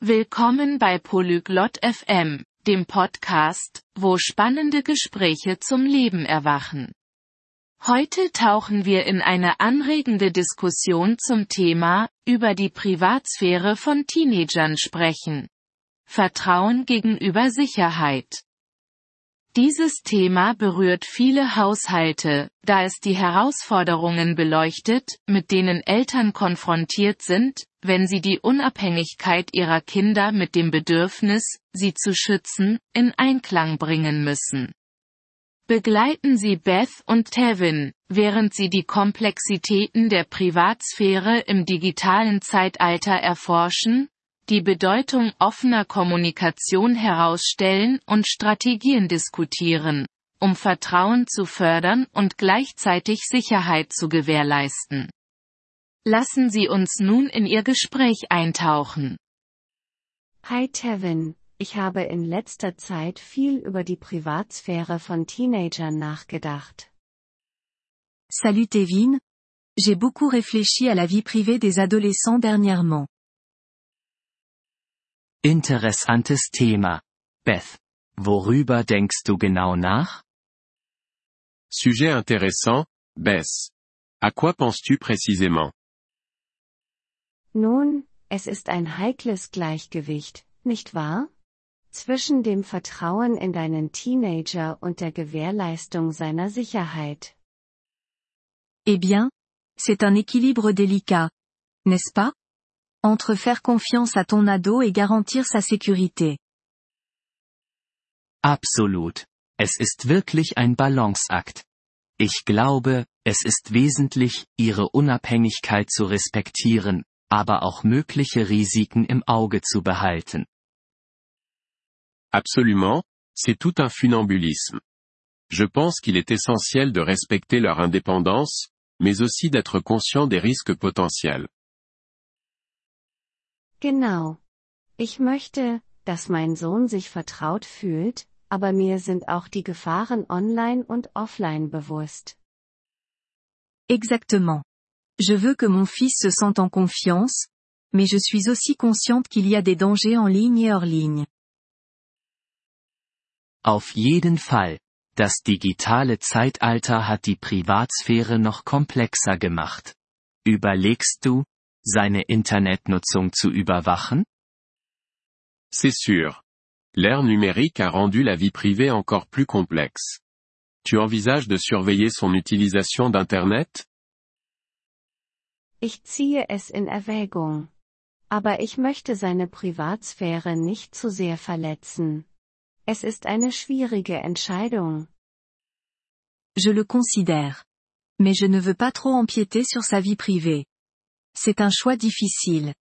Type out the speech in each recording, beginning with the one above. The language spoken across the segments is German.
Willkommen bei Polyglot FM, dem Podcast, wo spannende Gespräche zum Leben erwachen. Heute tauchen wir in eine anregende Diskussion zum Thema, über die Privatsphäre von Teenagern sprechen. Vertrauen gegenüber Sicherheit. Dieses Thema berührt viele Haushalte, da es die Herausforderungen beleuchtet, mit denen Eltern konfrontiert sind, wenn sie die Unabhängigkeit ihrer Kinder mit dem Bedürfnis, sie zu schützen, in Einklang bringen müssen. Begleiten Sie Beth und Tevin, während sie die Komplexitäten der Privatsphäre im digitalen Zeitalter erforschen, die Bedeutung offener Kommunikation herausstellen und Strategien diskutieren, um Vertrauen zu fördern und gleichzeitig Sicherheit zu gewährleisten. Lassen Sie uns nun in Ihr Gespräch eintauchen. Hi Tevin, ich habe in letzter Zeit viel über die Privatsphäre von Teenagern nachgedacht. Salut Tevin. J'ai beaucoup réfléchi à la vie privée des adolescents dernièrement. Interessantes Thema. Beth. Worüber denkst du genau nach? Sujet intéressant, Bess. À quoi penses-tu précisément Nun, es ist ein heikles Gleichgewicht, nicht wahr? Zwischen dem Vertrauen in deinen Teenager und der Gewährleistung seiner Sicherheit. Eh bien, c'est un équilibre délicat. N'est-ce pas? Entre faire confiance à ton ado et garantir sa sécurité. Absolut. Es ist wirklich ein Balanceakt. Ich glaube, es ist wesentlich, ihre Unabhängigkeit zu respektieren, aber auch mögliche Risiken im Auge zu behalten. Absolument, c'est tout un funambulisme. Je pense qu'il est essentiel de respecter leur indépendance, mais aussi d'être conscient des risques potentiels. Genau. Ich möchte, dass mein Sohn sich vertraut fühlt, aber mir sind auch die Gefahren online und offline bewusst. Exactement. Je veux que mon fils se sente en confiance, mais je suis aussi consciente qu'il y a des dangers en ligne et hors ligne. Auf jeden Fall. Das digitale Zeitalter hat die Privatsphäre noch komplexer gemacht. Überlegst du, seine Internetnutzung zu überwachen? C'est sûr. L'ère numérique a rendu la vie privée encore plus complexe. Tu envisages de surveiller son utilisation d'Internet Ich ziehe es in Erwägung. Aber ich möchte seine Privatsphäre nicht zu sehr verletzen. Es ist eine schwierige Entscheidung. Je le considère. Mais je ne veux pas trop empiéter sur sa vie privée. C'est un choix difficile.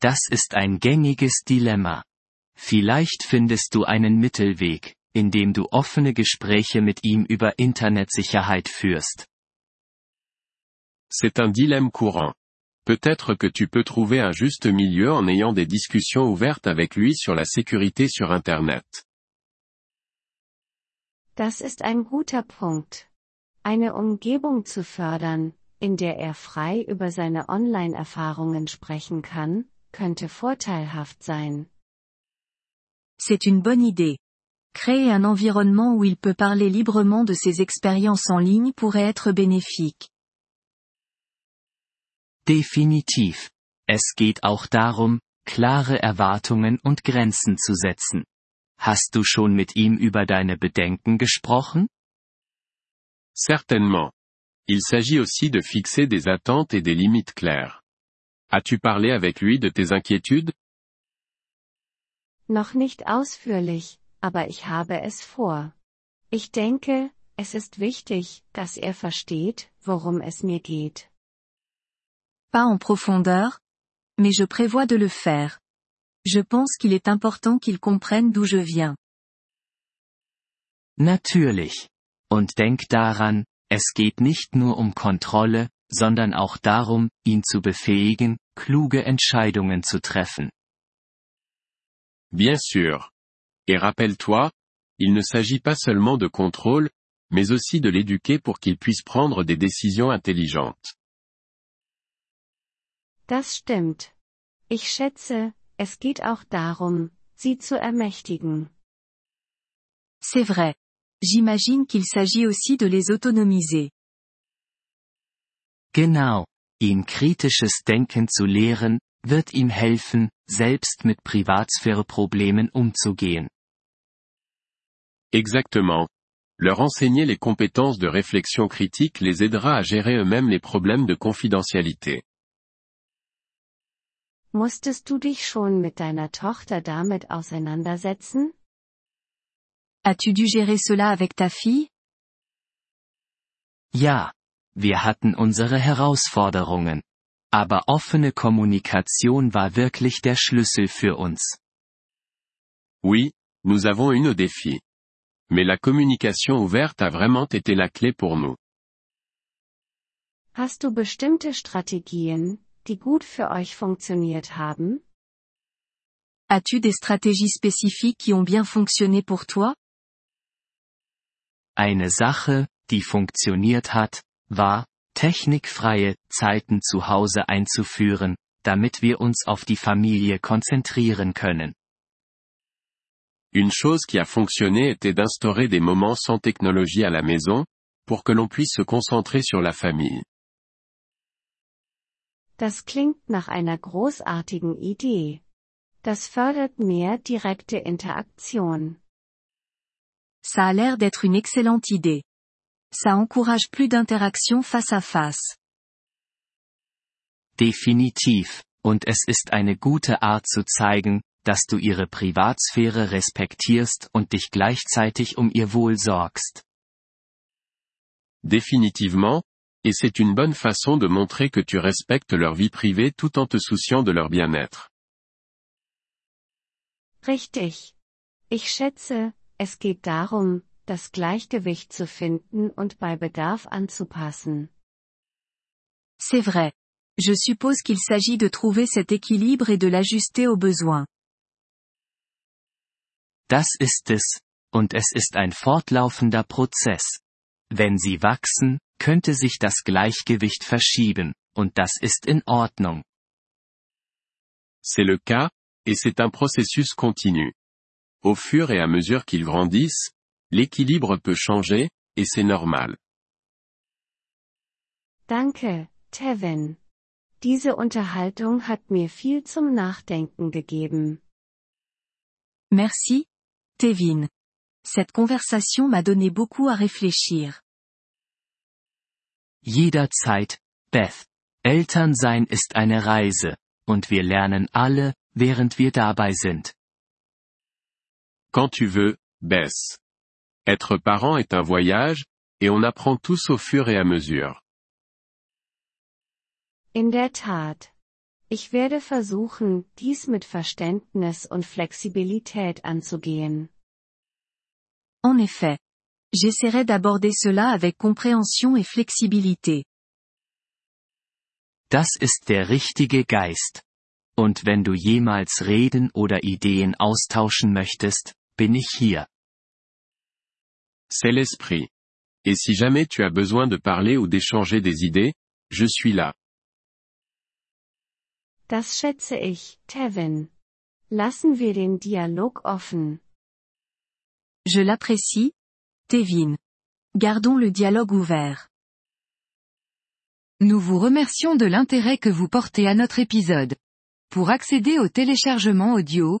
Das ist ein gängiges Dilemma. Vielleicht findest du einen Mittelweg, indem du offene Gespräche mit ihm über Internetsicherheit führst. C'est un dilemme courant. Peut-être que tu peux trouver un juste milieu en ayant des discussions ouvertes avec lui sur la sécurité sur Internet. Das ist ein guter Punkt. Eine Umgebung zu fördern, in der er frei über seine Online-Erfahrungen sprechen kann, könnte vorteilhaft sein. C'est une bonne idée. Créer un environnement où il peut parler librement de ses expériences en ligne pourrait être bénéfique. Definitiv. Es geht auch darum, klare Erwartungen und Grenzen zu setzen. Hast du schon mit ihm über deine Bedenken gesprochen? Certainement. Il s'agit aussi de fixer des attentes et des limites claires. As-tu parlé avec lui de tes inquiétudes? Noch nicht ausführlich, aber ich habe es vor. Ich denke, es ist wichtig, dass er versteht, worum es mir geht. Pas en profondeur, mais je prévois de le faire. Je pense qu'il est important qu'il comprenne d'où je viens. Natürlich. Und denk daran, es geht nicht nur um Kontrolle, sondern auch darum, ihn zu befähigen, kluge Entscheidungen zu treffen. Bien sûr. Et rappelle-toi, il ne s'agit pas seulement de contrôle, mais aussi de l'éduquer pour qu'il puisse prendre des décisions intelligentes. Das stimmt. Ich schätze, es geht auch darum, sie zu ermächtigen. C'est vrai. J'imagine qu'il s'agit aussi de les autonomiser. Genau. Ihn kritisches Denken zu lehren, wird ihm helfen, selbst mit Privatsphäre-Problemen umzugehen. Exactement. Leur enseigner les compétences de réflexion critique les aidera à gérer eux-mêmes les problèmes de confidentialité. Musstest du dich schon mit deiner Tochter damit auseinandersetzen? As-tu dû gérer cela avec ta fille? Ja. Wir hatten unsere Herausforderungen. Aber offene Kommunikation war wirklich der Schlüssel für uns. Oui, nous avons eu nos défis. Mais la communication ouverte a vraiment été la clé pour nous. Hast du bestimmte Strategien, die gut für euch funktioniert haben? As-tu des stratégies spécifiques qui ont bien fonctionné pour toi? Eine Sache, die funktioniert hat, war, technikfreie Zeiten zu Hause einzuführen, damit wir uns auf die Familie konzentrieren können. Une chose qui a fonctionné était d'instaurer des moments sans technologie à la maison, pour que l'on puisse se concentrer sur la famille. Das klingt nach einer großartigen Idee. Das fördert mehr direkte Interaktion. Ça a l'air d'être une excellente idée. Ça encourage plus d'interaction face à face. Definitiv, und es ist eine gute Art zu zeigen, dass du ihre Privatsphäre respektierst und dich gleichzeitig um ihr Wohl sorgst. Définitivement, et c'est une bonne façon de montrer que tu respectes leur vie privée tout en te souciant de leur bien-être. Richtig. Ich schätze, es geht darum, das Gleichgewicht zu finden und bei Bedarf anzupassen. C'est vrai. Je suppose qu'il s'agit de trouver cet équilibre et de l'ajuster aux besoins. Das ist es, und es ist ein fortlaufender Prozess. Wenn sie wachsen, könnte sich das Gleichgewicht verschieben, und das ist in Ordnung. C'est le cas, et c'est un processus continu. Au fur et à mesure qu'ils grandissent, l'équilibre peut changer, et c'est normal. Danke, Tevin. Diese Unterhaltung hat mir viel zum Nachdenken gegeben. Merci, Tevin. Cette conversation m'a donné beaucoup à réfléchir. Jederzeit, Beth. Elternsein ist eine Reise, und wir lernen alle, während wir dabei sind. Quand tu veux, Bess. Être parent est un voyage, et on apprend tous au fur et à mesure. In der Tat. Ich werde versuchen, dies mit Verständnis und Flexibilität anzugehen. En effet. J'essaierai d'aborder cela avec compréhension et flexibilité. Das ist der richtige Geist. Und wenn du jemals reden oder Ideen austauschen möchtest, bin ich hier. C'est l'esprit. Et si jamais tu as besoin de parler ou d'échanger des idées, je suis là. Das schätze ich, Tevin. Lassen wir den Dialog offen. Je l'apprécie, Tevin. Gardons le dialogue ouvert. Nous vous remercions de l'intérêt que vous portez à notre épisode. Pour accéder au téléchargement audio,